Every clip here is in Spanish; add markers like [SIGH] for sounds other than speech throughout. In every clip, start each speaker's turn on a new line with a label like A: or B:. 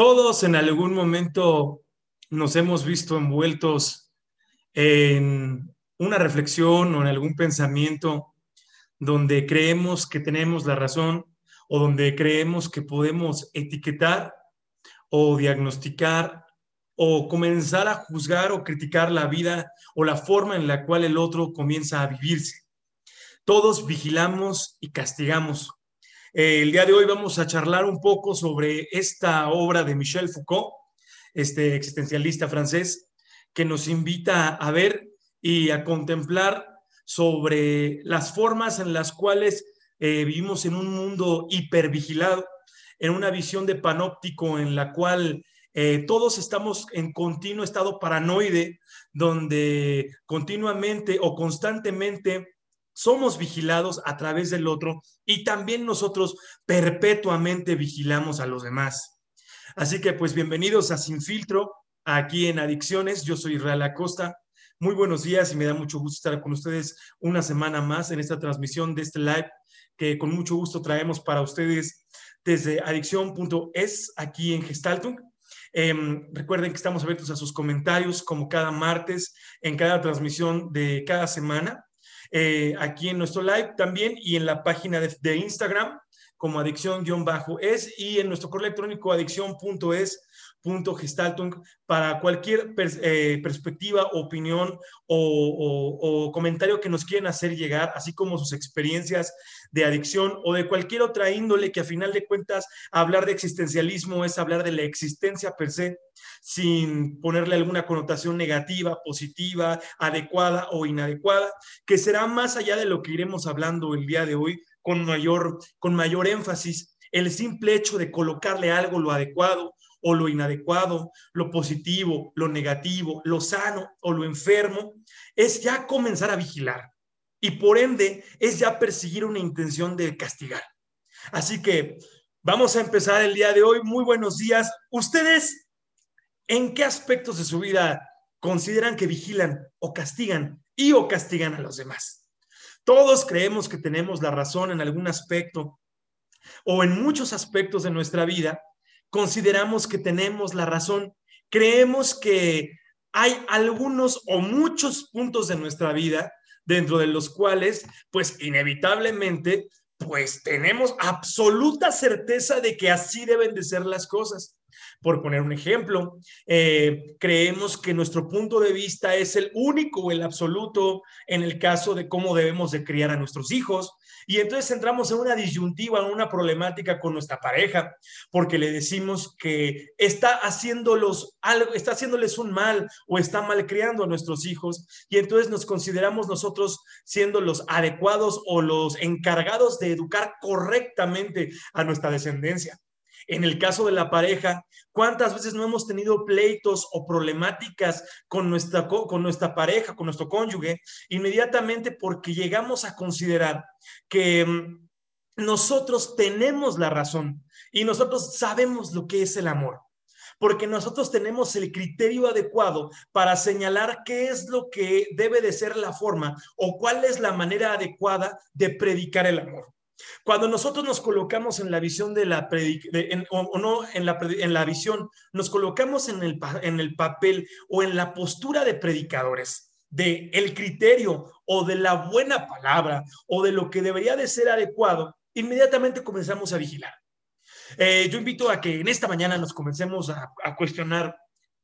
A: Todos en algún momento nos hemos visto envueltos en una reflexión o en algún pensamiento donde creemos que tenemos la razón o donde creemos que podemos etiquetar o diagnosticar o comenzar a juzgar o criticar la vida o la forma en la cual el otro comienza a vivirse. Todos vigilamos y castigamos. El día de hoy vamos a charlar un poco sobre esta obra de Michel Foucault, este existencialista francés, que nos invita a ver y a contemplar sobre las formas en las cuales eh, vivimos en un mundo hipervigilado, en una visión de panóptico en la cual eh, todos estamos en continuo estado paranoide, donde continuamente o constantemente somos vigilados a través del otro y también nosotros perpetuamente vigilamos a los demás. Así que pues bienvenidos a Sin Filtro, aquí en Adicciones. Yo soy Israel Acosta. Muy buenos días y me da mucho gusto estar con ustedes una semana más en esta transmisión de este live que con mucho gusto traemos para ustedes desde adicción.es aquí en Gestaltung. Em, recuerden que estamos abiertos a sus comentarios como cada martes en cada transmisión de cada semana. Eh, aquí en nuestro live también y en la página de, Instagram como adicción-es y en nuestro correo electrónico adicción.es punto para cualquier eh, perspectiva, opinión o, o, comentario que nos quieran hacer llegar, así como sus experiencias de adicción o de cualquier otra índole que a final de cuentas hablar de existencialismo es hablar de la existencia per se sin ponerle alguna connotación negativa, positiva, adecuada o inadecuada, que será más allá de lo que iremos hablando el día de hoy con mayor, con mayor énfasis. El simple hecho de colocarle algo lo adecuado o lo inadecuado, lo positivo, lo negativo, lo sano o lo enfermo, es ya comenzar a vigilar y por ende es ya perseguir una intención de castigar. Así que vamos a empezar el día de hoy. Muy buenos días. ¿Ustedes en qué aspectos de su vida consideran que vigilan o castigan y o castigan a los demás? Todos creemos que tenemos la razón en algún aspecto o en muchos aspectos de nuestra vida consideramos que tenemos la razón. Creemos que hay algunos o muchos puntos de nuestra vida dentro de los cuales, pues inevitablemente, pues tenemos absoluta certeza de que así deben de ser las cosas. Por poner un ejemplo, eh, creemos que nuestro punto de vista es el único o el absoluto en el caso de cómo debemos de criar a nuestros hijos. Y entonces entramos en una disyuntiva, en una problemática con nuestra pareja, porque le decimos que está haciéndolos algo, está haciéndoles un mal o está mal criando a nuestros hijos. Y entonces nos consideramos nosotros siendo los adecuados o los encargados de educar correctamente a nuestra descendencia. En el caso de la pareja, ¿cuántas veces no hemos tenido pleitos o problemáticas con nuestra, con nuestra pareja, con nuestro cónyuge? Inmediatamente porque llegamos a considerar que mm, nosotros tenemos la razón y nosotros sabemos lo que es el amor porque nosotros tenemos el criterio adecuado para señalar qué es lo que debe de ser la forma o cuál es la manera adecuada de predicar el amor. Cuando nosotros nos colocamos en la visión de la o, no en la, en la visión, nos colocamos en el, en el papel o en la postura de predicadores, de el criterio o de la buena palabra o de lo que debería de ser adecuado, inmediatamente comenzamos a vigilar. Eh, yo invito a que en esta mañana nos comencemos a, a cuestionar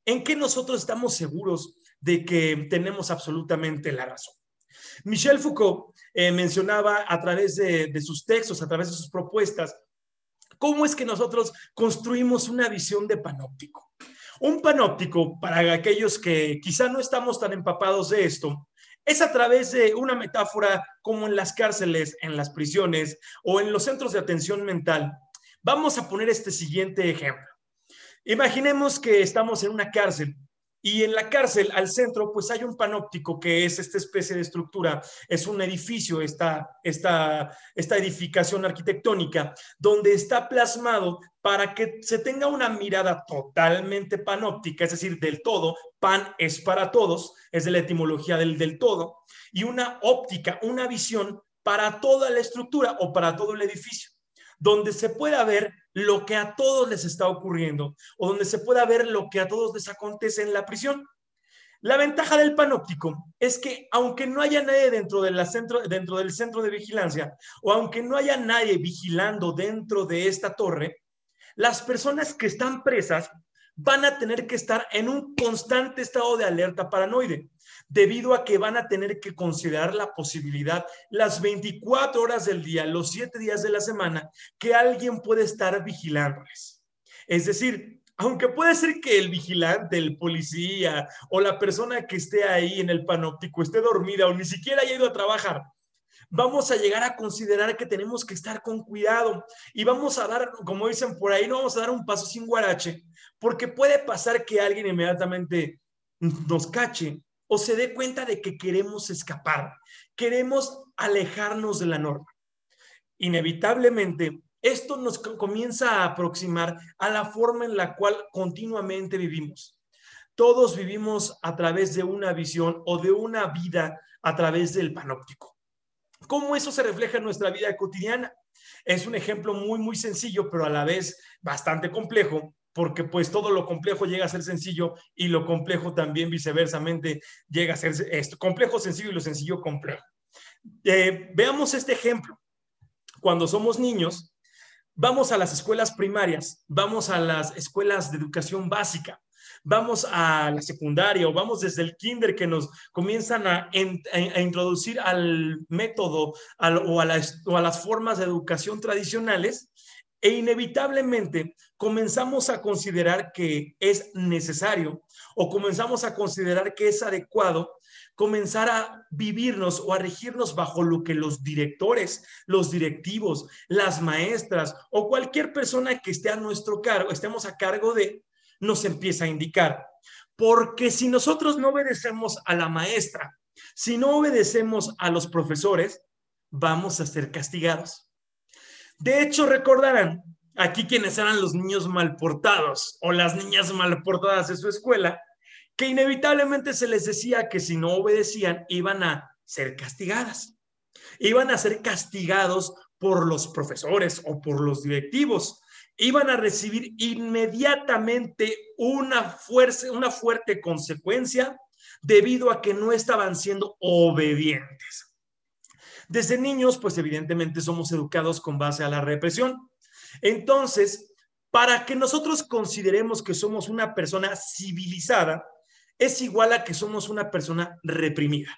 A: en qué nosotros estamos seguros de que tenemos absolutamente la razón. Michel Foucault eh, mencionaba a través de, de sus textos, a través de sus propuestas, cómo es que nosotros construimos una visión de panóptico. Un panóptico, para aquellos que quizá no estamos tan empapados de esto, es a través de una metáfora como en las cárceles, en las prisiones o en los centros de atención mental. Vamos a poner este siguiente ejemplo. Imaginemos que estamos en una cárcel y en la cárcel, al centro, pues hay un panóptico que es esta especie de estructura, es un edificio, esta, esta, esta edificación arquitectónica, donde está plasmado para que se tenga una mirada totalmente panóptica, es decir, del todo, pan es para todos, es de la etimología del del todo, y una óptica, una visión para toda la estructura o para todo el edificio donde se pueda ver lo que a todos les está ocurriendo o donde se pueda ver lo que a todos les acontece en la prisión. La ventaja del panóptico es que aunque no haya nadie dentro, de centro, dentro del centro de vigilancia o aunque no haya nadie vigilando dentro de esta torre, las personas que están presas van a tener que estar en un constante estado de alerta paranoide, debido a que van a tener que considerar la posibilidad las 24 horas del día, los 7 días de la semana, que alguien puede estar vigilándoles. Es decir, aunque puede ser que el vigilante, el policía o la persona que esté ahí en el panóptico esté dormida o ni siquiera haya ido a trabajar, vamos a llegar a considerar que tenemos que estar con cuidado y vamos a dar, como dicen por ahí, no vamos a dar un paso sin guarache, porque puede pasar que alguien inmediatamente nos cache o se dé cuenta de que queremos escapar, queremos alejarnos de la norma. Inevitablemente, esto nos comienza a aproximar a la forma en la cual continuamente vivimos. Todos vivimos a través de una visión o de una vida a través del panóptico. ¿Cómo eso se refleja en nuestra vida cotidiana? Es un ejemplo muy, muy sencillo, pero a la vez bastante complejo, porque pues todo lo complejo llega a ser sencillo y lo complejo también viceversamente llega a ser esto, complejo sencillo y lo sencillo complejo. Eh, veamos este ejemplo. Cuando somos niños, vamos a las escuelas primarias, vamos a las escuelas de educación básica, vamos a la secundaria o vamos desde el kinder que nos comienzan a, introducir al método o, a o a las formas de educación tradicionales e inevitablemente comenzamos a considerar que es necesario o comenzamos a considerar que es adecuado comenzar a vivirnos o a regirnos bajo lo que los directores, los directivos, las maestras o cualquier persona que esté a nuestro cargo, estemos a cargo de, nos empieza a indicar. Porque si nosotros no obedecemos a la maestra, si no obedecemos a los profesores, vamos a ser castigados. De hecho, recordarán aquí quienes eran los niños mal portados o las niñas mal portadas de su escuela, que inevitablemente se les decía que si no obedecían iban a ser castigadas. Iban a ser castigados por los profesores o por los directivos. Iban a recibir inmediatamente una, fuerza, una fuerte consecuencia debido a que no estaban siendo obedientes. Desde niños, pues evidentemente somos educados con base a la represión. Entonces, para que nosotros consideremos que somos una persona civilizada, es igual a que somos una persona reprimida.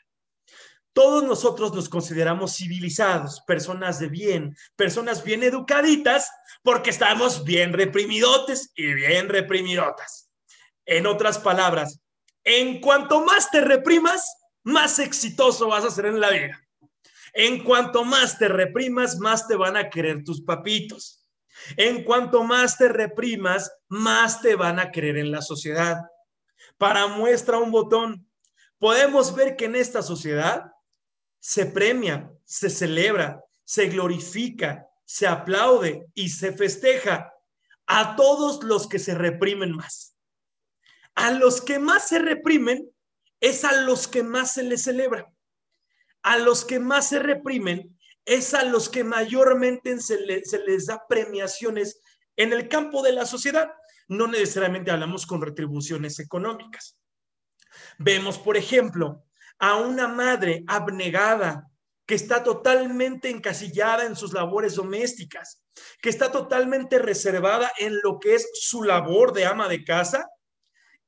A: Todos nosotros nos consideramos civilizados, personas de bien, personas bien educaditas, porque estamos bien reprimidotes y bien reprimidotas. En otras palabras, en cuanto más te reprimas, más exitoso vas a ser en la vida. En cuanto más te reprimas, más te van a querer tus papitos. En cuanto más te reprimas, más te van a querer en la sociedad. Para muestra un botón, podemos ver que en esta sociedad se premia, se celebra, se glorifica, se aplaude y se festeja a todos los que se reprimen más. A los que más se reprimen es a los que más se les celebra a los que más se reprimen es a los que mayormente se, les da premiaciones en el campo de la sociedad. No necesariamente hablamos con retribuciones económicas. Vemos, por ejemplo, a una madre abnegada que está totalmente encasillada en sus labores domésticas, que está totalmente reservada en lo que es su labor de ama de casa.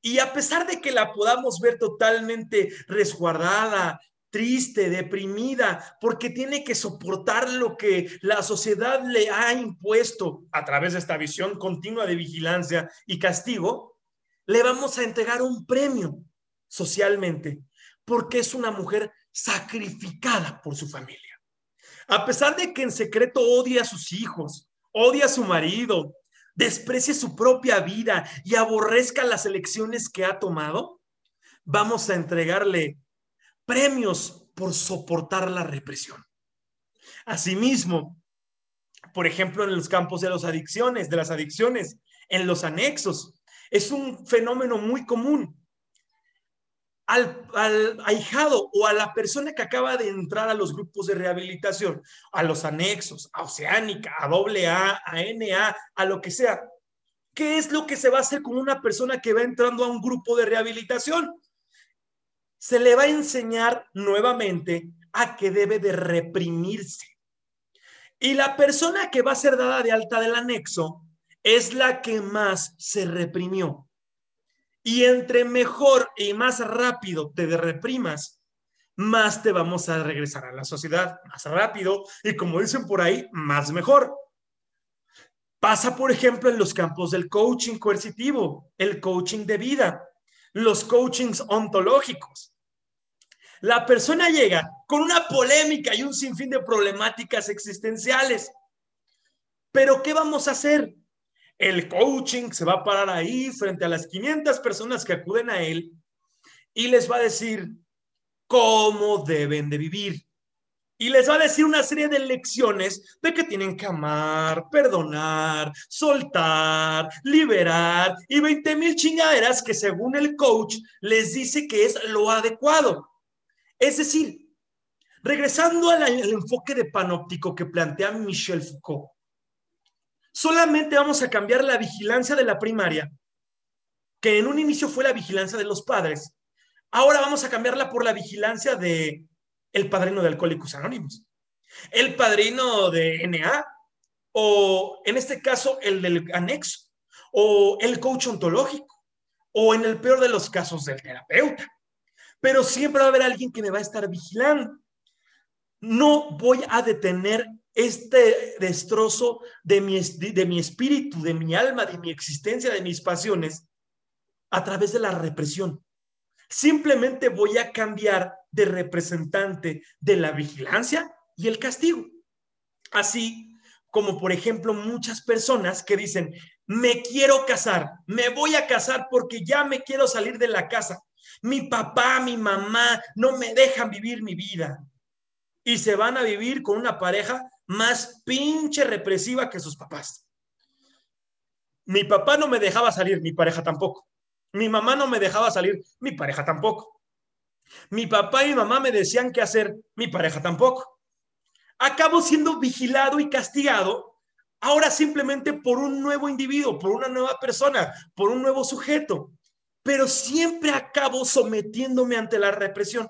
A: Y a pesar de que la podamos ver totalmente resguardada, triste, deprimida, porque tiene que soportar lo que la sociedad le ha impuesto a través de esta visión continua de vigilancia y castigo, le vamos a entregar un premio socialmente, porque es una mujer sacrificada por su familia. A pesar de que en secreto odia a sus hijos, odia a su marido, desprecie su propia vida y aborrezca las elecciones que ha tomado, vamos a entregarle premios por soportar la represión. Asimismo, por ejemplo, en los campos de las adicciones, de las adicciones, en los anexos, es un fenómeno muy común. Al, ahijado o a la persona que acaba de entrar a los grupos de rehabilitación, a los anexos, a Oceánica, a AA, a NA, a lo que sea. ¿Qué es lo que se va a hacer con una persona que va entrando a un grupo de rehabilitación? Se le va a enseñar nuevamente a que debe de reprimirse. Y la persona que va a ser dada de alta del anexo es la que más se reprimió. Y entre mejor y más rápido te reprimas, más te vamos a regresar a la sociedad, más rápido y como dicen por ahí, más mejor. Pasa, por ejemplo, en los campos del coaching coercitivo, el coaching de vida, los coachings ontológicos. La persona llega con una polémica y un sinfín de problemáticas existenciales. Pero ¿qué vamos a hacer? El coaching se va a parar ahí frente a las 500 personas que acuden a él y les va a decir cómo deben de vivir. Y les va a decir una serie de lecciones de que tienen que amar, perdonar, soltar, liberar y 20 mil chingaderas que según el coach les dice que es lo adecuado. Es decir, regresando al, al enfoque de panóptico que plantea Michel Foucault, Solamente vamos a cambiar la vigilancia de la primaria, que en un inicio fue la vigilancia de los padres. Ahora vamos a cambiarla por la vigilancia de el padrino de Alcohólicos Anónimos, el padrino de NA, o en este caso el del anexo, o el coach ontológico, o en el peor de los casos del terapeuta. Pero siempre va a haber alguien que me va a estar vigilando. No voy a detener este destrozo de mi, de mi espíritu, de mi alma, de mi existencia, de mis pasiones, a través de la represión. Simplemente voy a cambiar de representante de la vigilancia y el castigo. Así como, por ejemplo, muchas personas que dicen, me quiero casar, me voy a casar porque ya me quiero salir de la casa. Mi papá, mi mamá no me dejan vivir mi vida. Y se van a vivir con una pareja más pinche represiva que sus papás. Mi papá no me dejaba salir, mi pareja tampoco. Mi mamá no me dejaba salir, mi pareja tampoco. Mi papá y mamá me decían qué hacer, mi pareja tampoco. Acabo siendo vigilado y castigado ahora simplemente por un nuevo individuo, por una nueva persona, por un nuevo sujeto. Pero siempre acabo sometiéndome ante la represión.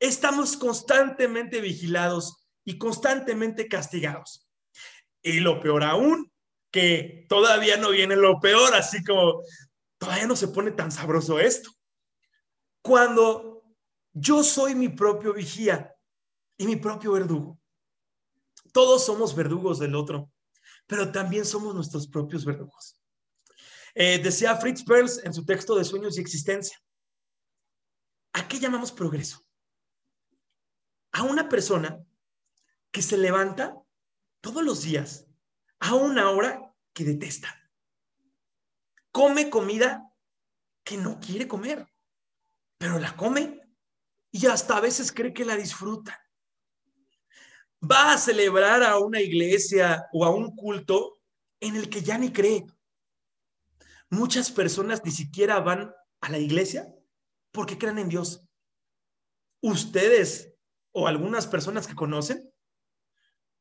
A: Estamos constantemente vigilados y constantemente castigados. Y lo peor aún, que todavía no viene lo peor, así como todavía no se pone tan sabroso esto. Cuando yo soy mi propio vigía y mi propio verdugo. Todos somos verdugos del otro, pero también somos nuestros propios verdugos. Eh, decía Fritz Perls en su texto de Sueños y Existencia. ¿A qué llamamos progreso? A una persona que se levanta todos los días a una hora que detesta. Come comida que no quiere comer, pero la come y hasta a veces cree que la disfruta. Va a celebrar a una iglesia o a un culto en el que ya ni cree. Muchas personas ni siquiera van a la iglesia porque creen en Dios. Ustedes o algunas personas que conocen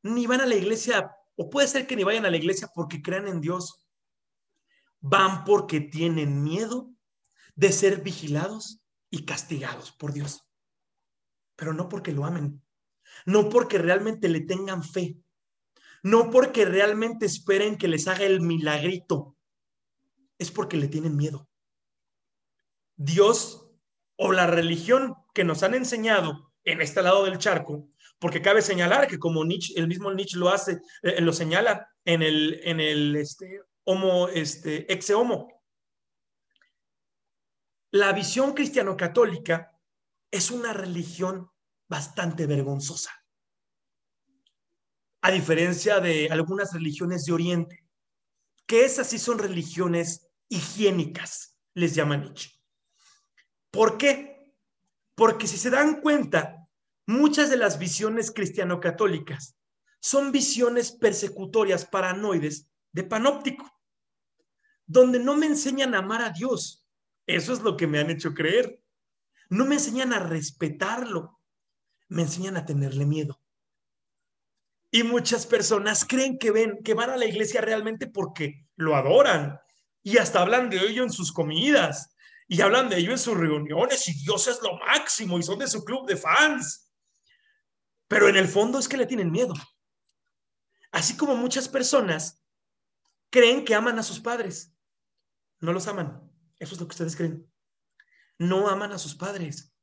A: ni van a la iglesia, o puede ser que ni vayan a la iglesia porque crean en Dios. Van porque tienen miedo de ser vigilados y castigados por Dios. Pero no porque lo amen, no porque realmente le tengan fe, no porque realmente esperen que les haga el milagrito, es porque le tienen miedo. Dios o la religión que nos han enseñado en este lado del charco porque cabe señalar que como Nietzsche, el mismo Nietzsche lo hace, eh, lo señala en el, en el este, homo, este, homo. La visión cristiano-católica es una religión bastante vergonzosa. A diferencia de algunas religiones de Oriente, que esas sí son religiones higiénicas, les llama Nietzsche. ¿Por qué? Porque si se dan cuenta, Muchas de las visiones cristiano-católicas son visiones persecutorias paranoides de panóptico, donde no me enseñan a amar a Dios. Eso es lo que me han hecho creer. no me enseñan a respetarlo, me enseñan a tenerle miedo. Y muchas personas creen que ven, que van a la iglesia realmente porque lo adoran y hasta hablan de ello en sus comidas y hablan de ello en sus reuniones y Dios es lo máximo y son de su club de fans. Pero en el fondo es que le tienen miedo. Así como muchas personas creen que aman a sus padres. No los aman. Eso es lo que ustedes creen. No aman a sus padres.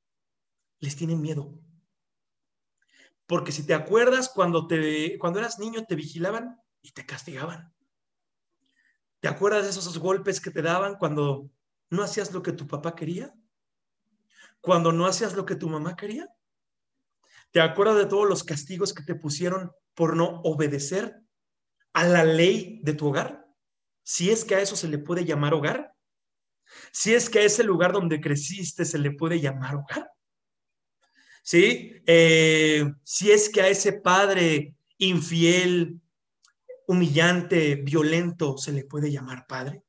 A: Les tienen miedo. Porque si te acuerdas, cuando, te, cuando eras niño te vigilaban y te castigaban. ¿Te acuerdas de esos golpes que te daban cuando no hacías lo que tu papá quería? Cuando no hacías lo que tu mamá quería? ¿Te acuerdas de todos los castigos que te pusieron por no obedecer a la ley de tu hogar? Si es que a eso se le puede llamar hogar. Si es que a ese lugar donde creciste se le puede llamar hogar. ¿Sí? Eh, si es que a ese padre infiel, humillante, violento, se le puede llamar padre.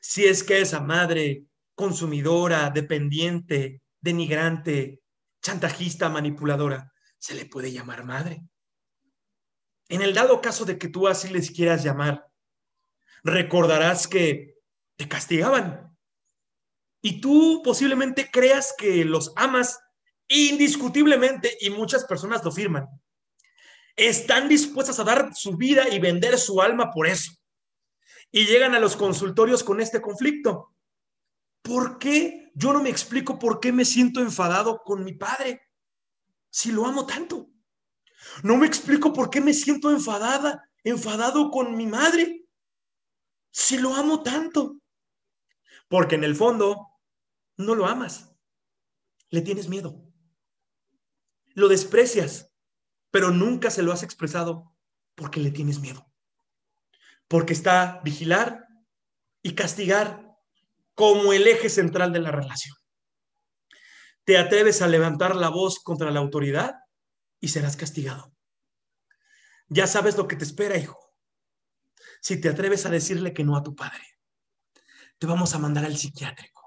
A: Si es que a esa madre consumidora, dependiente, denigrante, chantajista, manipuladora, se le puede llamar madre. En el dado caso de que tú así les quieras llamar, recordarás que te castigaban. Y tú posiblemente creas que los amas indiscutiblemente y muchas personas lo firman. Están dispuestas a dar su vida y vender su alma por eso. Y llegan a los consultorios con este conflicto. ¿Por qué? Yo no me explico por qué me siento enfadado con mi padre si lo amo tanto. No me explico por qué me siento enfadada, enfadado con mi madre si lo amo tanto. Porque en el fondo no lo amas, le tienes miedo, lo desprecias, pero nunca se lo has expresado porque le tienes miedo. Porque está vigilar y castigar como el eje central de la relación. Te atreves a levantar la voz contra la autoridad y serás castigado. Ya sabes lo que te espera, hijo. Si te atreves a decirle que no a tu padre, te vamos a mandar al psiquiátrico.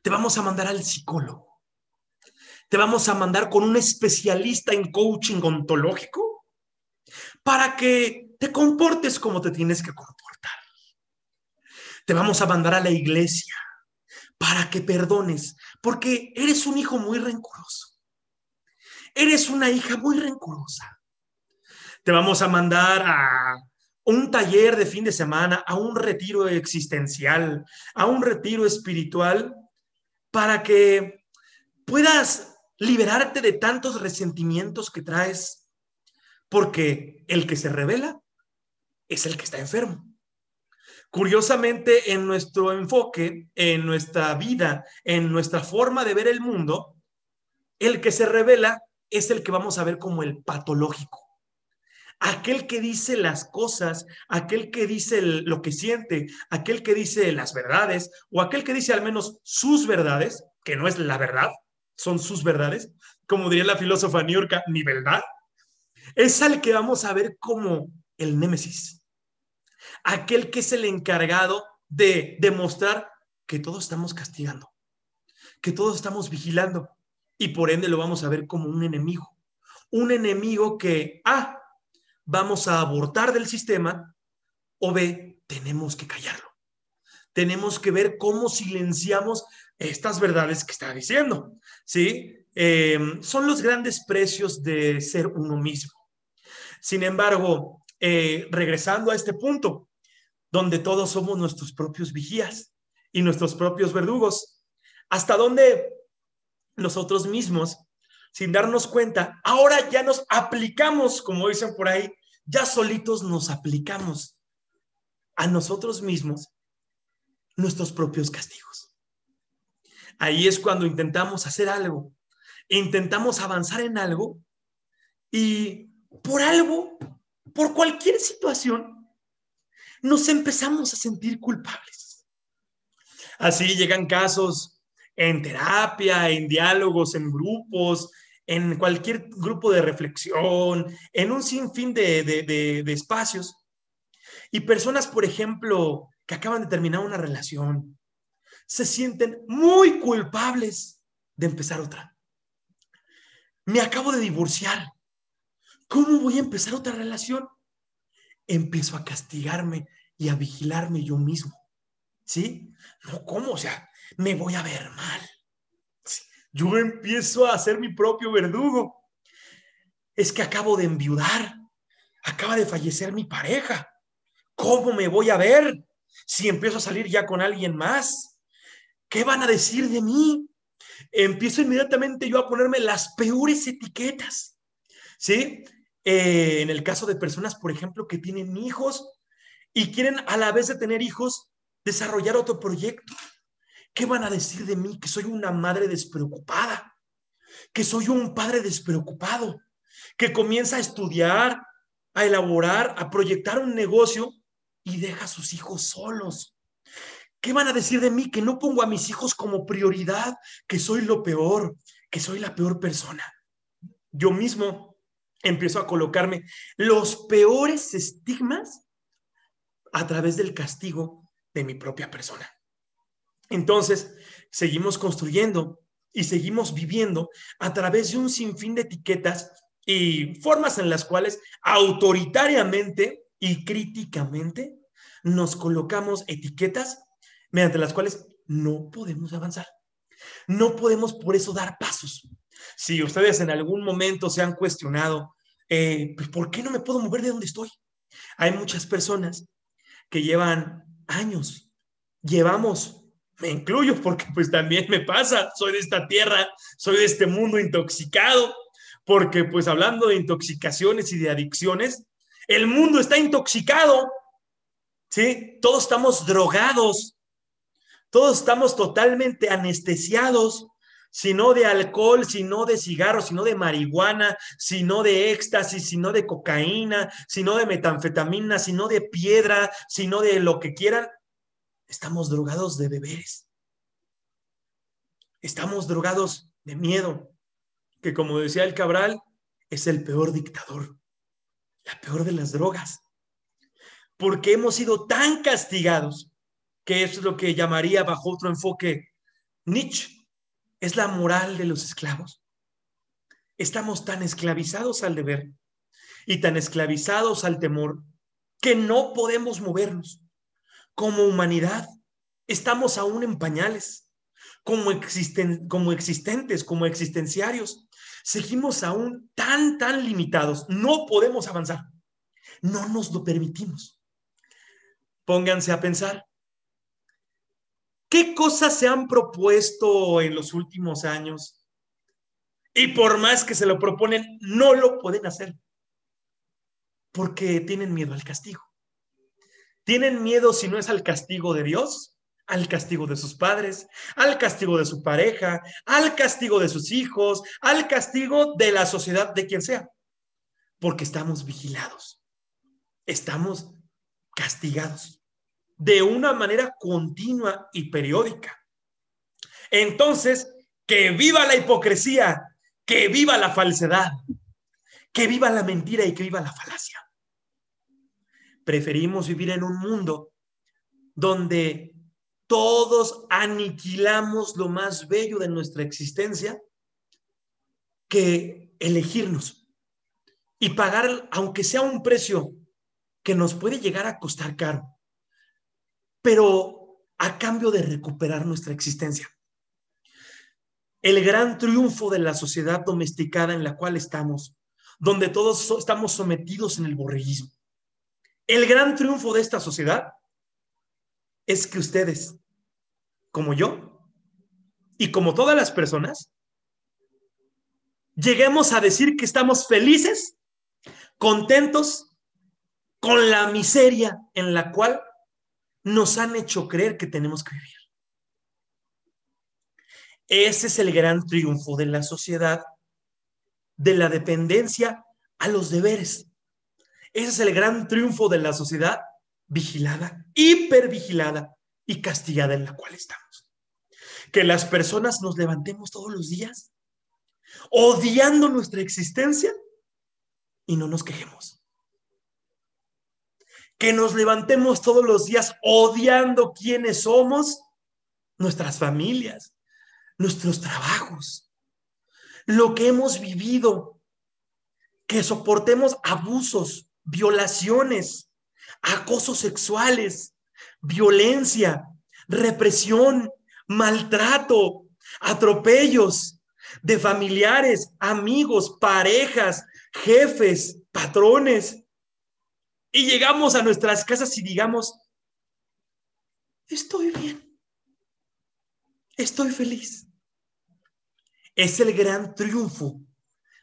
A: Te vamos a mandar al psicólogo. Te vamos a mandar con un especialista en coaching ontológico para que te comportes como te tienes que comportar. Te vamos a mandar a la iglesia para que perdones, porque eres un hijo muy rencoroso. Eres una hija muy rencorosa. Te vamos a mandar a un taller de fin de semana, a un retiro existencial, a un retiro espiritual, para que puedas liberarte de tantos resentimientos que traes, porque el que se revela es el que está enfermo. Curiosamente, en nuestro enfoque, en nuestra vida, en nuestra forma de ver el mundo, el que se revela es el que vamos a ver como el patológico. Aquel que dice las cosas, aquel que dice lo que siente, aquel que dice las verdades, o aquel que dice al menos sus verdades, que no es la verdad, son sus verdades, como diría la filósofa Niurka, ni verdad, es al que vamos a ver como el némesis aquel que es el encargado de demostrar que todos estamos castigando, que todos estamos vigilando y por ende lo vamos a ver como un enemigo. Un enemigo que, A, vamos a abortar del sistema o B, tenemos que callarlo. Tenemos que ver cómo silenciamos estas verdades que está diciendo. ¿Sí? Eh, son los grandes precios de ser uno mismo. Sin embargo, eh, regresando a este punto, donde todos somos nuestros propios vigías y nuestros propios verdugos, hasta donde nosotros mismos, sin darnos cuenta, ahora ya nos aplicamos, como dicen por ahí, ya solitos nos aplicamos a nosotros mismos nuestros propios castigos. Ahí es cuando intentamos hacer algo, intentamos avanzar en algo y por algo por cualquier situación, nos empezamos a sentir culpables. Así llegan casos en terapia, en diálogos, en grupos, en cualquier grupo de reflexión, en un sinfín de, de, espacios. Y personas, por ejemplo, que acaban de terminar una relación, se sienten muy culpables de empezar otra. Me acabo de divorciar. ¿Cómo voy a empezar otra relación? Empiezo a castigarme y a vigilarme yo mismo. ¿Sí? No, ¿cómo? O sea, me voy a ver mal. Yo empiezo a ser mi propio verdugo. Es que acabo de enviudar. Acaba de fallecer mi pareja. ¿Cómo me voy a ver si empiezo a salir ya con alguien más? ¿Qué van a decir de mí? Empiezo inmediatamente yo a ponerme las peores etiquetas. ¿Sí? Eh, en el caso de personas, por ejemplo, que tienen hijos y quieren a la vez de tener hijos desarrollar otro proyecto. ¿Qué van a decir de mí? Que soy una madre despreocupada, que soy un padre despreocupado, que comienza a estudiar, a elaborar, a proyectar un negocio y deja a sus hijos solos. ¿Qué van a decir de mí? Que no pongo a mis hijos como prioridad, que soy lo peor, que soy la peor persona. Yo mismo empiezo a colocarme los peores estigmas a través del castigo de mi propia persona. Entonces, seguimos construyendo y seguimos viviendo a través de un sinfín de etiquetas y formas en las cuales autoritariamente y críticamente nos colocamos etiquetas mediante las cuales no podemos avanzar. No podemos por eso dar pasos. Si ustedes en algún momento se han cuestionado, eh, pues, ¿por qué no me puedo mover de donde estoy? Hay muchas personas que llevan años, llevamos, me incluyo porque pues también me pasa, soy de esta tierra, soy de este mundo intoxicado, porque pues hablando de intoxicaciones y de adicciones, el mundo está intoxicado, ¿sí? Todos estamos drogados, todos estamos totalmente anestesiados, sino de alcohol, sino de cigarros, sino de marihuana, sino de éxtasis, sino de cocaína, sino de metanfetamina, sino de piedra, sino de lo que quieran. Estamos drogados de beberes. Estamos drogados de miedo, que como decía el Cabral, es el peor dictador, la peor de las drogas, porque hemos sido tan castigados, que eso es lo que llamaría bajo otro enfoque Nietzsche, es la moral de los esclavos. Estamos tan esclavizados al deber y tan esclavizados al temor que no podemos movernos. Como humanidad, estamos aún en pañales, como, existen, como existentes, como existenciarios seguimos aún tan, tan limitados. No podemos avanzar. No nos lo permitimos. Pónganse a pensar. ¿Qué cosas se han propuesto en los últimos años? Y por más que se lo proponen, no lo pueden hacer. Porque tienen miedo al castigo. Tienen miedo si no es al castigo de Dios, al castigo de sus padres, al castigo de su pareja, al castigo de sus hijos, al castigo de la sociedad, de quien sea, porque estamos vigilados, estamos castigados de una manera continua y periódica. Entonces, que viva la hipocresía, que viva la falsedad, que viva la mentira y que viva la falacia. Preferimos vivir en un mundo donde todos aniquilamos lo más bello de nuestra existencia que elegirnos y pagar, aunque sea un precio que nos puede llegar a costar caro, pero a cambio de recuperar nuestra existencia. El gran triunfo de la sociedad domesticada en la cual estamos, donde todos estamos sometidos en el borreguismo. El gran triunfo de esta sociedad es que ustedes como yo y como todas las personas, lleguemos a decir que estamos felices, contentos con la miseria en la cual nos han hecho creer que tenemos que vivir. Ese es el gran triunfo de la sociedad, de la dependencia a los deberes. Ese es el gran triunfo de la sociedad vigilada, hipervigilada, y castigada en la cual estamos. Que las personas nos levantemos todos los días odiando nuestra existencia y no nos quejemos. Que nos levantemos todos los días odiando quiénes somos nuestras familias, nuestros trabajos, lo que hemos vivido, que soportemos abusos, violaciones, acosos sexuales, violencia, represión, maltrato, atropellos de familiares, amigos, parejas, jefes, patrones. Y llegamos a nuestras casas y digamos, estoy bien, estoy feliz. Es el gran triunfo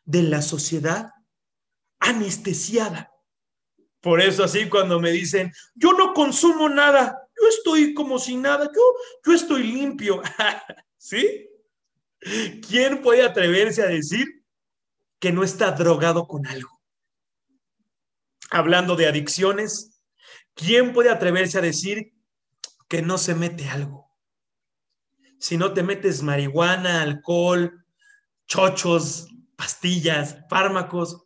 A: de la sociedad anestesiada. Por eso así cuando me dicen, yo no consumo nada, yo estoy como sin nada, yo, yo estoy limpio. [LAUGHS] ¿Sí? ¿Quién puede atreverse a decir que no está drogado con algo? Hablando de adicciones, ¿quién puede atreverse a decir que no se mete algo? Si no te metes marihuana, alcohol, chochos, pastillas, fármacos,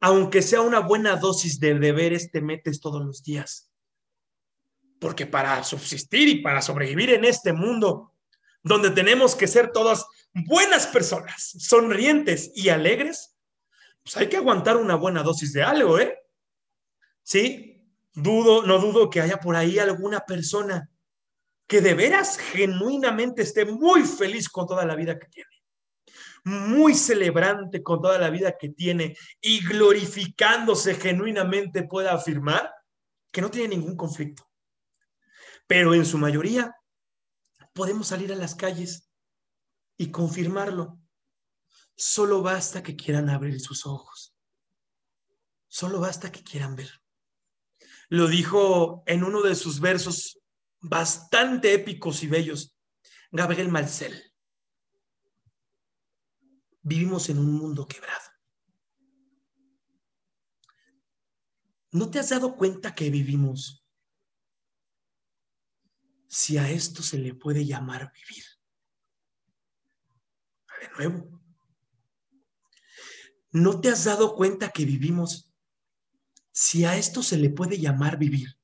A: aunque sea una buena dosis de deberes, te metes todos los días. Porque para subsistir y para sobrevivir en este mundo, donde tenemos que ser todas buenas personas, sonrientes y alegres, pues hay que aguantar una buena dosis de algo, ¿eh? Sí, dudo, no dudo que haya por ahí alguna persona que de veras genuinamente esté muy feliz con toda la vida que tiene, muy celebrante con toda la vida que tiene y glorificándose genuinamente pueda afirmar que no tiene ningún conflicto. Pero en su mayoría podemos salir a las calles y confirmarlo. Solo basta que quieran abrir sus ojos. Solo basta que quieran ver. Lo dijo en uno de sus versos bastante épicos y bellos, Gabriel Marcel. Vivimos en un mundo quebrado. ¿No te has dado cuenta que vivimos si a esto se le puede llamar vivir. De nuevo, ¿no te has dado cuenta que vivimos si a esto se le puede llamar vivir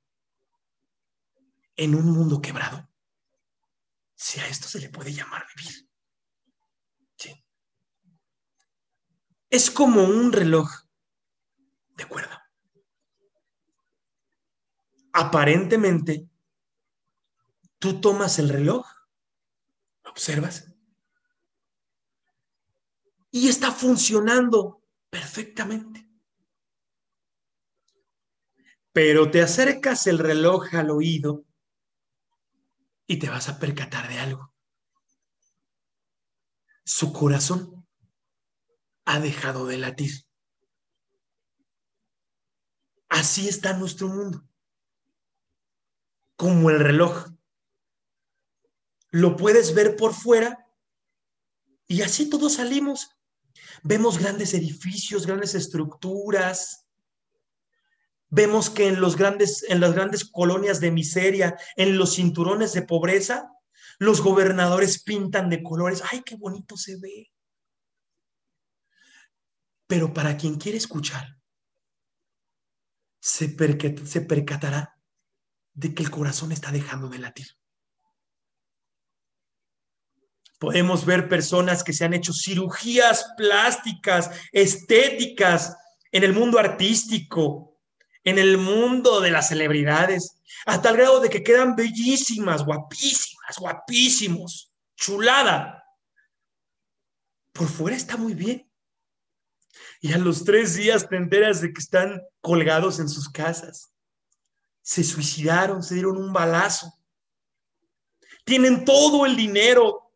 A: en un mundo quebrado? Si a esto se le puede llamar vivir. Sí. Es como un reloj de cuerda. Aparentemente Tú tomas el reloj, observas, y está funcionando perfectamente. Pero te acercas el reloj al oído y te vas a percatar de algo. Su corazón ha dejado de latir. Así está nuestro mundo, como el reloj lo puedes ver por fuera y así todos salimos. Vemos grandes edificios, grandes estructuras. Vemos que en, los grandes, en las grandes colonias de miseria, en los cinturones de pobreza, los gobernadores pintan de colores. ¡Ay, qué bonito se ve! Pero para quien quiere escuchar, se, se percatará de que el corazón está dejando de latir. Podemos ver personas que se han hecho cirugías plásticas, estéticas, en el mundo artístico, en el mundo de las celebridades, hasta el grado de que quedan bellísimas, guapísimas, guapísimos, chulada. Por fuera está muy bien. Y a los tres días te enteras de que están colgados en sus casas. Se suicidaron, se dieron un balazo. Tienen todo el dinero,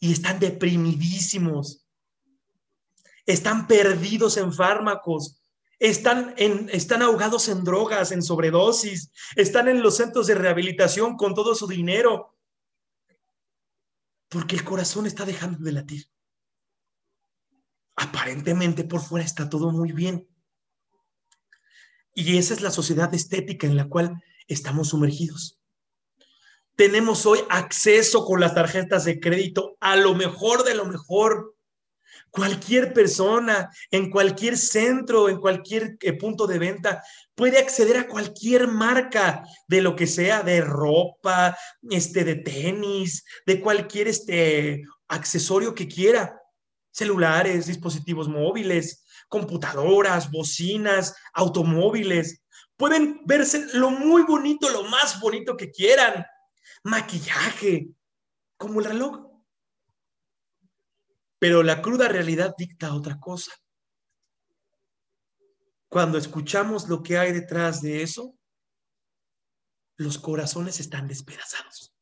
A: y están deprimidísimos, están perdidos en fármacos, están, están ahogados en drogas, en sobredosis, están en los centros de rehabilitación con todo su dinero, porque el corazón está dejando de latir. Aparentemente por fuera está todo muy bien. Y esa es la sociedad estética en la cual estamos sumergidos tenemos hoy acceso con las tarjetas de crédito a lo mejor de lo mejor, Cualquier persona en cualquier centro, en cualquier eh, punto de venta, puede acceder a cualquier marca de lo que sea, de ropa, este, de tenis, de cualquier este, accesorio que quiera. Celulares, dispositivos móviles, computadoras, bocinas, automóviles. Pueden verse lo muy bonito, lo más bonito que quieran. Maquillaje, como el reloj. Pero la cruda realidad dicta otra cosa. Cuando escuchamos lo que hay detrás de eso, los corazones están despedazados.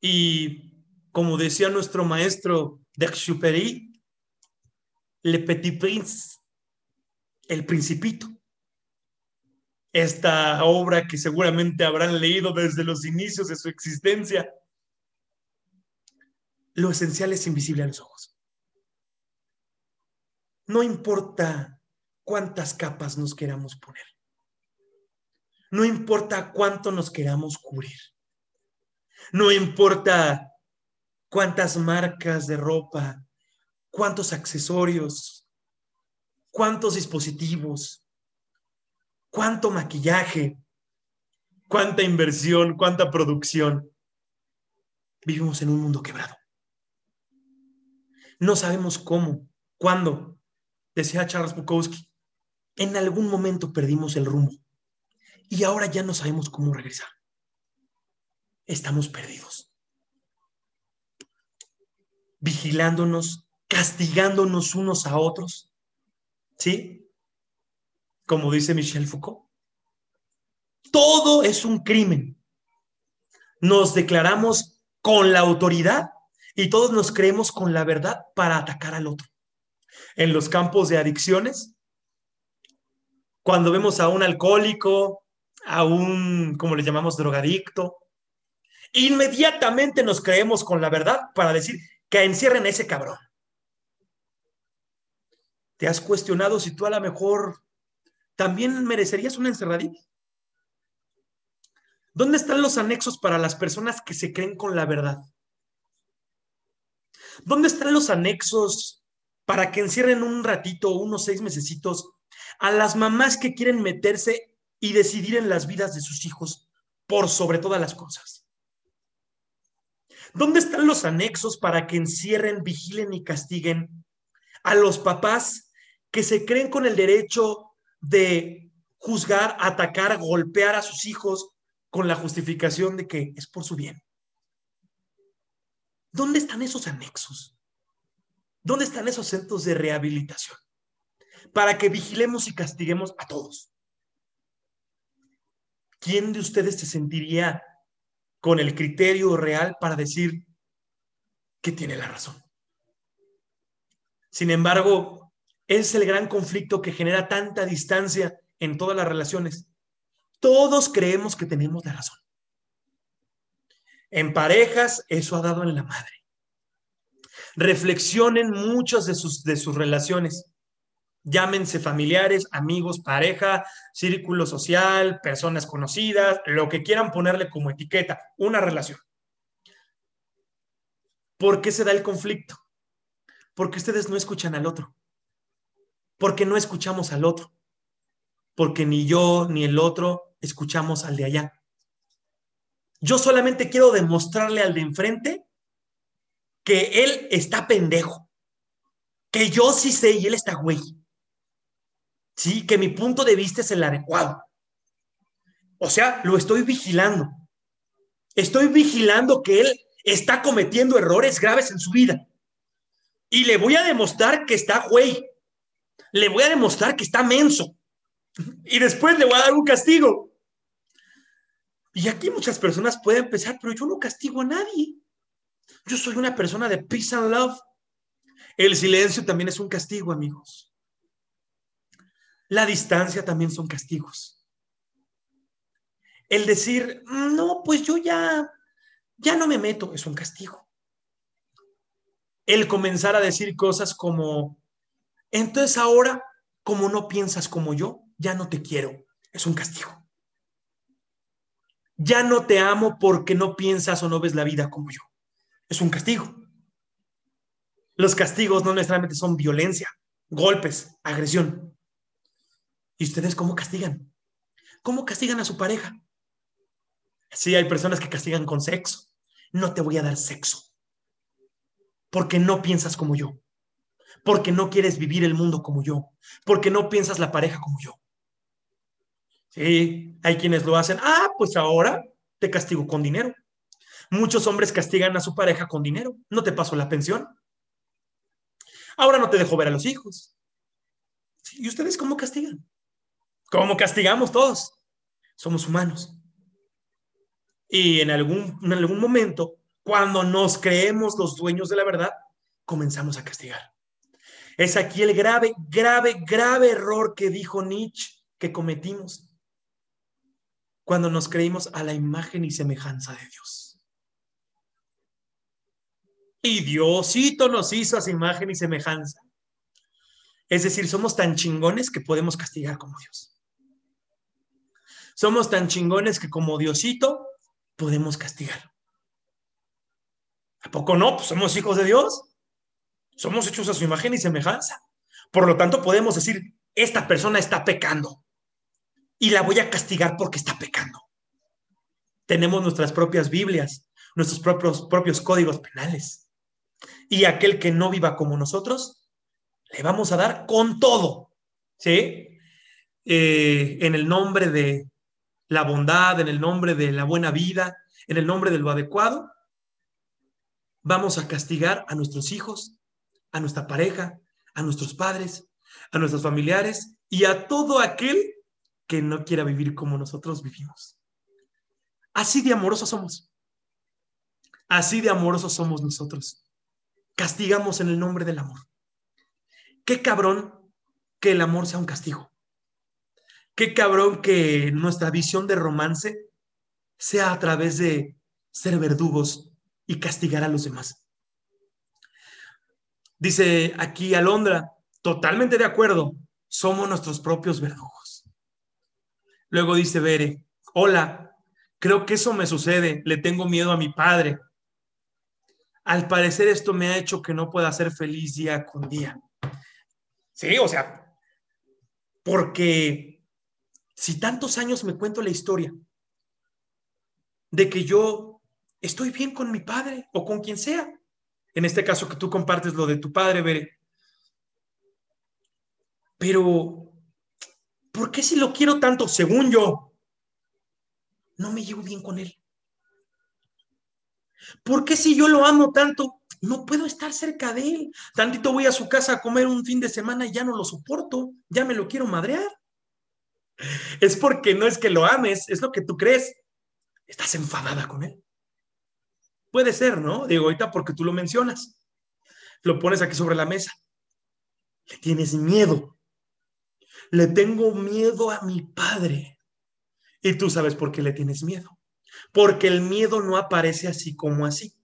A: Y como decía nuestro maestro d'Exupéry, Le Petit Prince, el principito. Esta obra que seguramente habrán leído desde los inicios de su existencia lo esencial es invisible a los ojos. No importa cuántas capas nos queramos poner. No importa cuánto nos queramos cubrir. No importa cuántas marcas de ropa, cuántos accesorios, cuántos dispositivos, cuánto maquillaje, cuánta inversión, cuánta producción. Vivimos en un mundo quebrado. No sabemos cómo, cuándo. Decía Charles Bukowski, en algún momento perdimos el rumbo y ahora ya no sabemos cómo regresar. Estamos perdidos. Vigilándonos, castigándonos unos a otros. ¿Sí? Como dice Michel Foucault. Todo es un crimen. Nos declaramos con la autoridad y todos nos creemos con la verdad para atacar al otro. En los campos de adicciones, cuando vemos a un alcohólico, a un, como le llamamos, drogadicto, inmediatamente nos creemos con la verdad para decir que encierren a ese cabrón. ¿Te has cuestionado si tú a lo mejor también merecerías una encerradita? ¿Dónde están los anexos para las personas que se creen con la verdad? ¿Dónde están los anexos para que encierren un ratito, unos seis mesecitos, a las mamás que quieren meterse y decidir en las vidas de sus hijos por sobre todas las cosas? ¿Dónde están los anexos para que encierren, vigilen y castiguen a los papás que se creen con el derecho de juzgar, atacar, golpear a sus hijos con la justificación de que es por su bien? ¿Dónde están esos anexos? ¿Dónde están esos centros de rehabilitación? Para que vigilemos y castiguemos a todos. ¿Quién de ustedes se sentiría con el criterio real para decir que tiene la razón? Sin embargo, es el gran conflicto que genera tanta distancia en todas las relaciones. Todos creemos que tenemos la razón. En parejas, eso ha dado en la madre. Reflexionen muchas de sus, de sus relaciones. Llámense familiares, amigos, pareja, círculo social, personas conocidas, lo que quieran ponerle como etiqueta, una relación. ¿Por qué se da el conflicto? Porque ustedes no escuchan al otro. Porque no escuchamos al otro. Porque ni yo ni el otro escuchamos al de allá. Yo solamente quiero demostrarle al de enfrente que él está pendejo, que yo sí sé y él está güey. Sí, que mi punto de vista es el adecuado. O sea, lo estoy vigilando. Estoy vigilando que él está cometiendo errores graves en su vida. Y le voy a demostrar que está güey. Le voy a demostrar que está menso. Y después le voy a dar un castigo. Y aquí muchas personas pueden pensar, pero yo no castigo a nadie. Yo soy una persona de peace and love. El silencio también es un castigo, amigos. La distancia también son castigos. El decir, no, pues yo ya, ya no me meto, es un castigo. El comenzar a decir cosas como, entonces ahora, como no piensas como yo, ya no te quiero, es un castigo. Ya no te amo porque no piensas o no ves la vida como yo. Es un castigo. Los castigos no necesariamente son violencia, golpes, agresión. ¿Y ustedes cómo castigan? ¿Cómo castigan a su pareja? Sí, hay personas que castigan con sexo. No te voy a dar sexo. Porque no piensas como yo. Porque no quieres vivir el mundo como yo. Porque no piensas la pareja como yo. Sí, hay quienes lo hacen. Ah, pues ahora te castigo con dinero. Muchos hombres castigan a su pareja con dinero. No te paso la pensión. Ahora no te dejo ver a los hijos. ¿Y ustedes cómo castigan? ¿Cómo castigamos todos? Somos humanos. Y en algún, en algún momento, cuando nos creemos los dueños de la verdad, comenzamos a castigar. Es aquí el grave, grave, grave error que dijo Nietzsche que cometimos cuando nos creímos a la imagen y semejanza de Dios. Y Diosito nos hizo a su imagen y semejanza. Es decir, somos tan chingones que podemos castigar como Dios. Somos tan chingones que como Diosito podemos castigar. ¿A poco no? Pues somos hijos de Dios. Somos hechos a su imagen y semejanza. Por lo tanto, podemos decir, esta persona está pecando y la voy a castigar porque está pecando. Tenemos nuestras propias Biblias, nuestros propios, propios códigos penales. Y aquel que no viva como nosotros, le vamos a dar con todo, ¿sí? Eh, en el nombre de la bondad, en el nombre de la buena vida, en el nombre de lo adecuado, vamos a castigar a nuestros hijos, a nuestra pareja, a nuestros padres, a nuestros familiares y a todo aquel que no quiera vivir como nosotros vivimos. Así de amorosos somos. Así de amorosos somos nosotros. Castigamos en el nombre del amor. Qué cabrón que el amor sea un castigo. Qué cabrón que nuestra visión de romance sea a través de ser verdugos y castigar a los demás. Dice aquí Alondra, totalmente de acuerdo, somos nuestros propios verdugos. Luego dice Bere, hola, creo que eso me sucede, le tengo miedo a mi padre. Al parecer esto me ha hecho que no pueda ser feliz día con día. Sí, o sea, porque si tantos años me cuento la historia de que yo estoy bien con mi padre o con quien sea, en este caso que tú compartes lo de tu padre, Bere, pero ¿por qué si lo quiero tanto, según yo, no me llevo bien con él? ¿Por qué si yo lo amo tanto, no puedo estar cerca de él? Tantito voy a su casa a comer un fin de semana y ya no lo soporto, ya me lo quiero madrear. Es porque no es que lo ames, es lo que tú crees. Estás enfadada con él. Puede ser, ¿no? Digo, ahorita porque tú lo mencionas. Lo pones aquí sobre la mesa. Le tienes miedo le tengo miedo a mi padre. Y tú sabes por qué le tienes miedo. Porque el miedo no aparece así como así.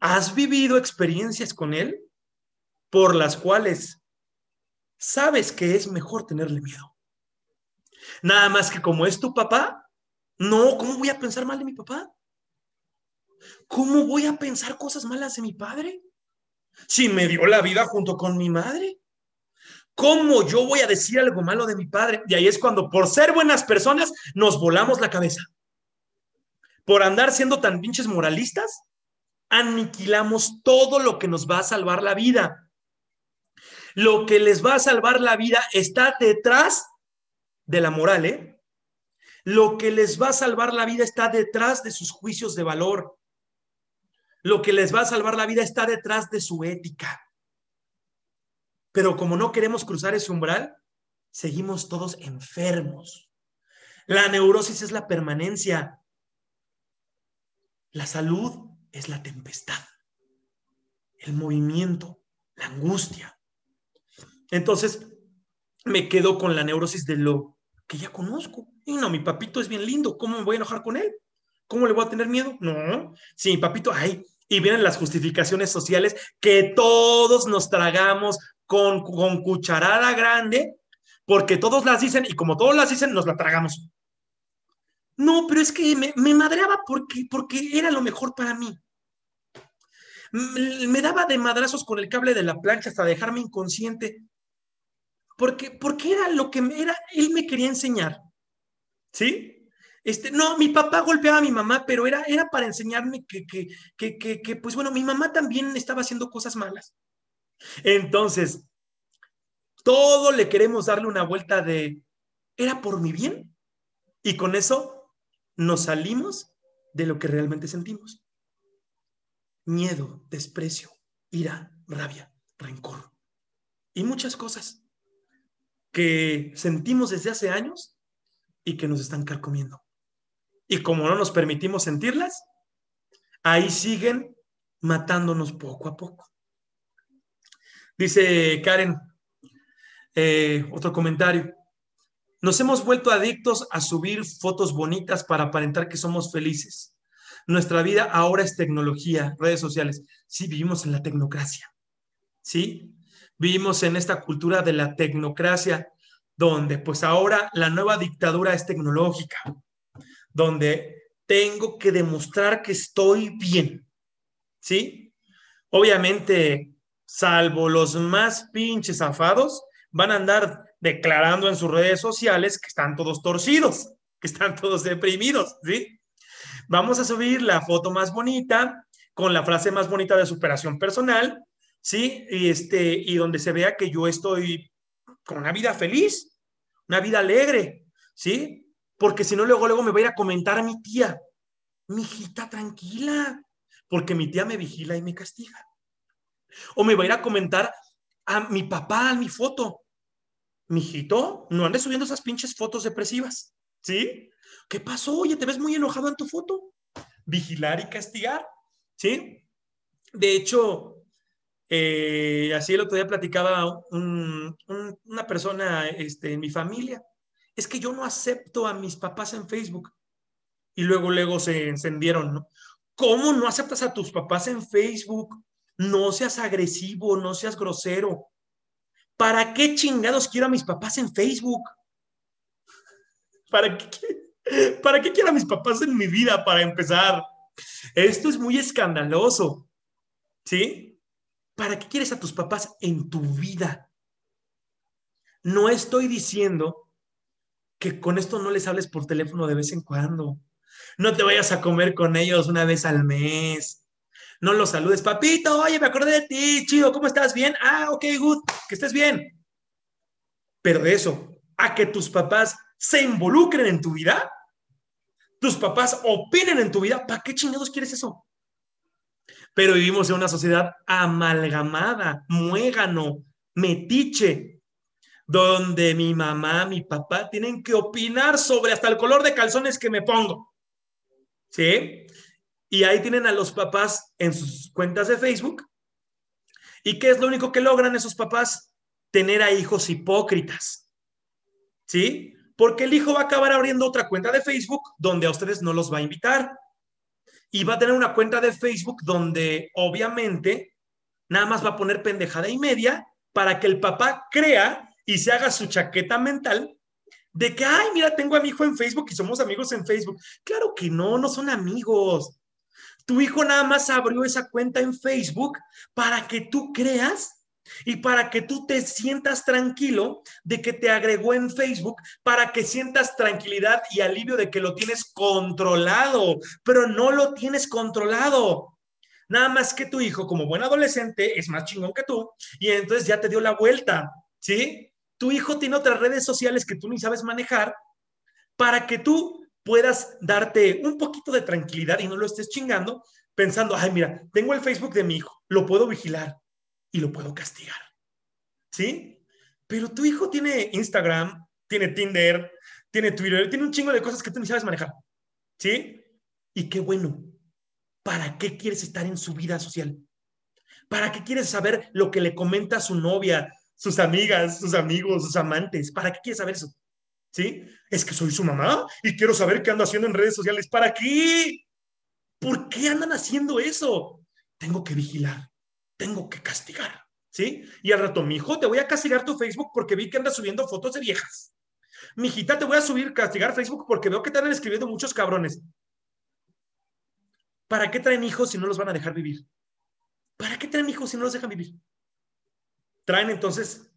A: ¿Has vivido experiencias con él por las cuales sabes que es mejor tenerle miedo? Nada más que como es tu papá, no, ¿cómo voy a pensar mal de mi papá? ¿Cómo voy a pensar cosas malas de mi padre? Si me dio la vida junto con mi madre. ¿Cómo yo voy a decir algo malo de mi padre? Y ahí es cuando, por ser buenas personas, nos volamos la cabeza. Por andar siendo tan pinches moralistas, aniquilamos todo lo que nos va a salvar la vida. Lo que les va a salvar la vida está detrás de la moral, ¿eh? Lo que les va a salvar la vida está detrás de sus juicios de valor. Lo que les va a salvar la vida está detrás de su ética. Pero como no queremos cruzar ese umbral, seguimos todos enfermos. La neurosis es la permanencia. La salud es la tempestad, el movimiento, la angustia. Entonces, me quedo con la neurosis de lo que ya conozco. Y no, mi papito es bien lindo, ¿cómo me voy a enojar con él? ¿Cómo le voy a tener miedo? No, mi papito, ay, y vienen las justificaciones sociales que todos nos tragamos con, cucharada grande, porque todos las dicen y como todos las dicen, nos la tragamos. No, pero es que me, me madreaba porque, porque era lo mejor para mí. me daba de madrazos con el cable de la plancha hasta dejarme inconsciente. Porque, porque era lo que era, él me quería enseñar. ¿Sí? Este, no, mi papá golpeaba a mi mamá, pero era, era para enseñarme que, que, que, que, pues bueno, mi mamá también estaba haciendo cosas malas. Entonces, todo le queremos darle una vuelta de, ¿era por mi bien? Y con eso nos salimos de lo que realmente sentimos. Miedo, desprecio, ira, rabia, rencor y muchas cosas que sentimos desde hace años y que nos están carcomiendo. Y como no nos permitimos sentirlas, ahí siguen matándonos poco a poco. Dice Karen, eh, otro comentario. Nos hemos vuelto adictos a subir fotos bonitas para aparentar que somos felices. Nuestra vida ahora es tecnología, redes sociales. Sí, vivimos en la tecnocracia. Sí, vivimos en esta cultura de la tecnocracia, donde pues ahora la nueva dictadura es tecnológica, donde tengo que demostrar que estoy bien. ¿Sí? Obviamente, salvo los más pinches afados, van a andar declarando en sus redes sociales que están todos torcidos, que están todos deprimidos, ¿sí? Vamos a subir la foto más bonita con la frase más bonita de superación personal, ¿sí? Y, este, y donde se vea que yo estoy con una vida feliz, una vida alegre, ¿sí? Porque si no, luego, luego me va a ir a comentar a mi tía, mi hijita, tranquila, porque mi tía me vigila y me castiga. O me va a ir a comentar a mi papá, a mi foto, mijito, no andes subiendo esas pinches fotos depresivas, ¿sí? ¿Qué pasó? Oye, te ves muy enojado en tu foto. Vigilar y castigar, ¿sí? De hecho, eh, así el otro día platicaba una persona este, en mi familia. Es que yo no acepto a mis papás en Facebook. Y luego, luego se encendieron, ¿no? ¿Cómo no aceptas a tus papás en Facebook? No seas agresivo, no seas grosero. ¿Para qué chingados quiero a mis papás en Facebook? ¿Para qué, ¿Para qué quiero a mis papás en mi vida para empezar? Esto es muy escandaloso. ¿Sí? ¿Para qué quieres a tus papás en tu vida? No estoy diciendo que con esto no les hables por teléfono de vez en cuando. No te vayas a comer con ellos una vez al mes no los saludes, papito, oye, me acordé de ti, chido, ¿cómo estás? ¿Bien? Ah, ok, good, que estés bien. Pero de eso, a que tus papás se involucren en tu vida, tus papás opinen en tu vida, ¿para qué chingados quieres eso? Pero vivimos en una sociedad amalgamada, muégano, metiche, donde mi mamá, mi papá tienen que opinar sobre hasta el color de calzones que me pongo. ¿Sí? Y ahí tienen a los papás en sus cuentas de Facebook. ¿Y qué es lo único que logran esos papás? Tener a hijos hipócritas. ¿Sí? Porque el hijo va a acabar abriendo otra cuenta de Facebook donde a ustedes no los va a invitar. Y va a tener una cuenta de Facebook donde obviamente nada más va a poner pendejada y media para que el papá crea y se haga su chaqueta mental de que, ay, mira, tengo a mi hijo en Facebook y somos amigos en Facebook. Claro que no, no son amigos. Tu hijo nada más abrió esa cuenta en Facebook para que tú creas y para que tú te sientas tranquilo de que te agregó en Facebook, para que sientas tranquilidad y alivio de que lo tienes controlado, pero no lo tienes controlado. Nada más que tu hijo, como buen adolescente, es más chingón que tú y entonces ya te dio la vuelta, ¿sí? Tu hijo tiene otras redes sociales que tú ni sabes manejar para que tú puedas darte un poquito de tranquilidad y no lo estés chingando pensando, ay, mira, tengo el Facebook de mi hijo, lo puedo vigilar y lo puedo castigar. ¿Sí? Pero tu hijo tiene Instagram, tiene Tinder, tiene Twitter, tiene un chingo de cosas que tú ni sabes manejar. ¿Sí? Y qué bueno. ¿Para qué quieres estar en su vida social? ¿Para qué quieres saber lo que le comenta su novia, sus amigas, sus amigos, sus amantes? ¿Para qué quieres saber eso? ¿Sí? Es que soy su mamá y quiero saber qué ando haciendo en redes sociales. ¿Para qué? ¿Por qué andan haciendo eso? Tengo que vigilar, tengo que castigar. ¿Sí? Y al rato, mi hijo, te voy a castigar tu Facebook porque vi que andas subiendo fotos de viejas. Mi hijita, te voy a subir, castigar Facebook porque veo que te andan escribiendo muchos cabrones. ¿Para qué traen hijos si no los van a dejar vivir? ¿Para qué traen hijos si no los dejan vivir? Traen entonces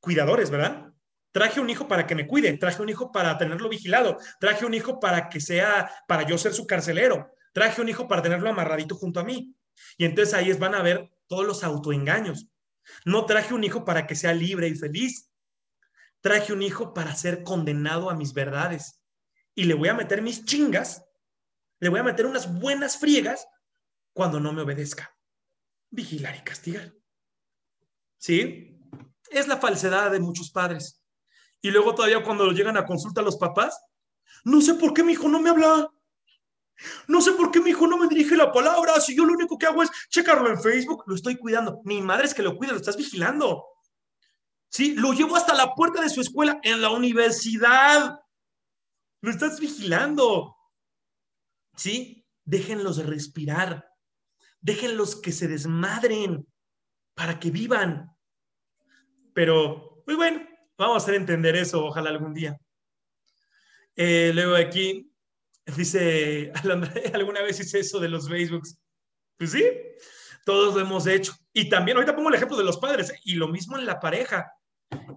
A: cuidadores, ¿verdad? Traje un hijo para que me cuide, traje un hijo para tenerlo vigilado, traje un hijo para que sea, para yo ser su carcelero, traje un hijo para tenerlo amarradito junto a mí. Y entonces ahí van a ver todos los autoengaños. No traje un hijo para que sea libre y feliz. Traje un hijo para ser condenado a mis verdades. Y le voy a meter mis chingas, le voy a meter unas buenas friegas cuando no me obedezca. Vigilar y castigar. ¿Sí? Es la falsedad de muchos padres. Y luego todavía cuando llegan a consulta a los papás, no sé por qué mi hijo no me habla. No sé por qué mi hijo no me dirige la palabra. Si yo lo único que hago es checarlo en Facebook, lo estoy cuidando. Mi madre es que lo cuida, lo estás vigilando. Sí, lo llevo hasta la puerta de su escuela en la universidad. Lo estás vigilando. Sí, déjenlos respirar. Déjenlos que se desmadren para que vivan. Pero, muy bueno, Vamos a hacer entender eso, ojalá algún día. Eh, luego aquí dice, [LAUGHS] ¿alguna vez hice eso de los Facebooks? Pues sí, todos lo hemos hecho. Y también, ahorita pongo el ejemplo de los padres, y lo mismo en la pareja.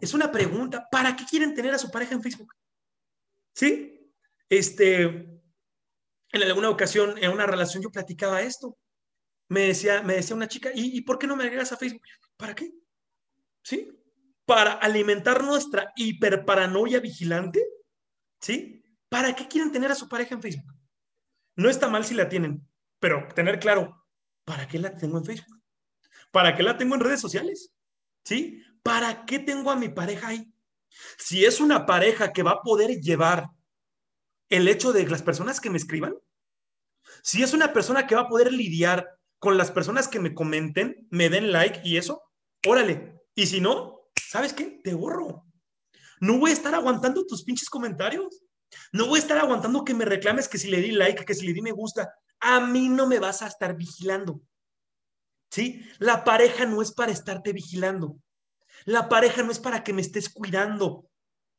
A: Es una pregunta, ¿para qué quieren tener a su pareja en Facebook? ¿Sí? Este, en alguna ocasión, en una relación, yo platicaba esto. Me decía, me decía una chica, ¿y, ¿y por qué no me agregas a Facebook? ¿Para qué? ¿Sí? Para alimentar nuestra hiperparanoia vigilante, ¿sí? ¿Para qué quieren tener a su pareja en Facebook? No está mal si la tienen, pero tener claro, ¿para qué la tengo en Facebook? ¿Para qué la tengo en redes sociales? ¿Sí? ¿Para qué tengo a mi pareja ahí? Si es una pareja que va a poder llevar el hecho de las personas que me escriban, si es una persona que va a poder lidiar con las personas que me comenten, me den like y eso, órale. Y si no, ¿sabes qué? Te borro. No voy a estar aguantando tus pinches comentarios. No voy a estar aguantando que me reclames que si le di like, que si le di me gusta. A mí no me vas a estar vigilando. ¿Sí? La pareja no es para estarte vigilando. La pareja no es para que me estés cuidando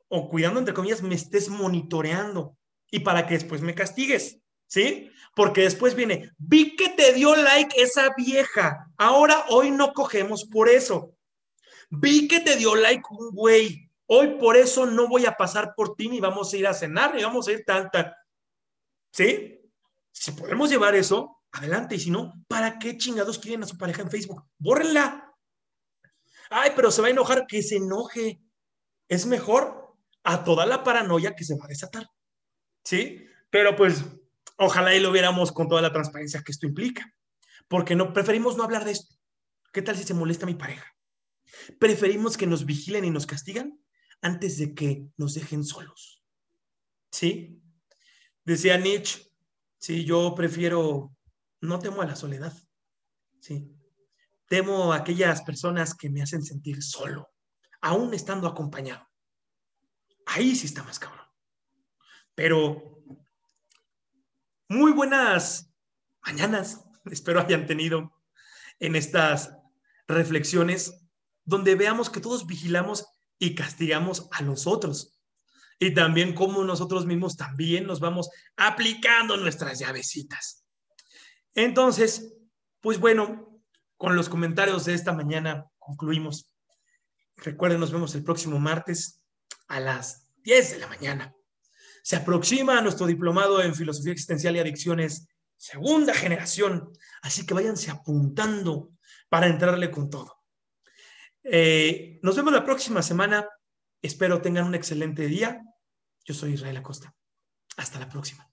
A: o cuidando entre comillas, me estés monitoreando y para que después me castigues. ¿Sí? Porque después viene, vi que te dio like esa vieja. Ahora hoy no cogemos por eso. Vi que te dio like un güey. Hoy por eso no voy a pasar por ti ni vamos a ir a cenar ni vamos a ir tanta. ¿Sí? Si podemos llevar eso, adelante. Y si no, ¿para qué chingados quieren a su pareja en Facebook? Bórrenla. Ay, pero se va a enojar, que se enoje. Es mejor a toda la paranoia que se va a desatar. ¿Sí? Pero pues, ojalá y lo viéramos con toda la transparencia que esto implica. Porque no preferimos no hablar de esto. ¿Qué tal si se molesta mi pareja? Preferimos que nos vigilen y nos castigan antes de que nos dejen solos. ¿Sí? Decía Nietzsche, sí, yo prefiero, no temo a la soledad, ¿sí? Temo a aquellas personas que me hacen sentir solo, aún estando acompañado. Ahí sí está más cabrón. Pero muy buenas mañanas, [LAUGHS] espero hayan tenido en estas reflexiones donde veamos que todos vigilamos y castigamos a los otros. Y también como nosotros mismos también nos vamos aplicando nuestras llavecitas. Entonces, pues bueno, con los comentarios de esta mañana concluimos. Recuerden, nos vemos el próximo martes a las 10 de la mañana. Se aproxima nuestro diplomado en Filosofía Existencial y Adicciones, segunda generación. Así que váyanse apuntando para entrarle con todo. Eh, nos vemos la próxima semana. Espero tengan un excelente día. Yo soy Israel Acosta. Hasta la próxima.